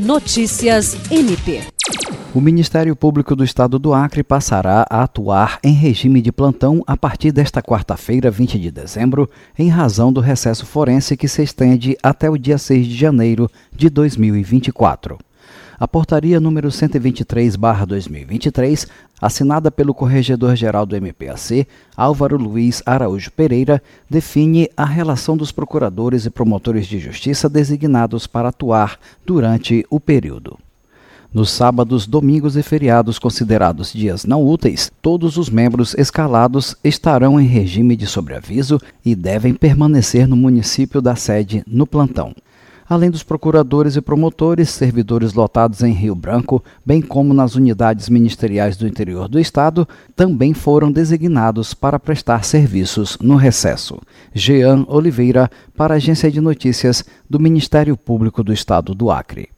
Notícias MP. O Ministério Público do Estado do Acre passará a atuar em regime de plantão a partir desta quarta-feira, 20 de dezembro, em razão do recesso forense que se estende até o dia 6 de janeiro de 2024. A portaria número 123/2023, assinada pelo Corregedor-Geral do MPAC, Álvaro Luiz Araújo Pereira, define a relação dos procuradores e promotores de justiça designados para atuar durante o período. Nos sábados, domingos e feriados considerados dias não úteis, todos os membros escalados estarão em regime de sobreaviso e devem permanecer no município da sede no plantão além dos procuradores e promotores, servidores lotados em Rio Branco, bem como nas unidades ministeriais do interior do Estado, também foram designados para prestar serviços no recesso. Jean Oliveira, para a Agência de Notícias do Ministério Público do Estado do Acre.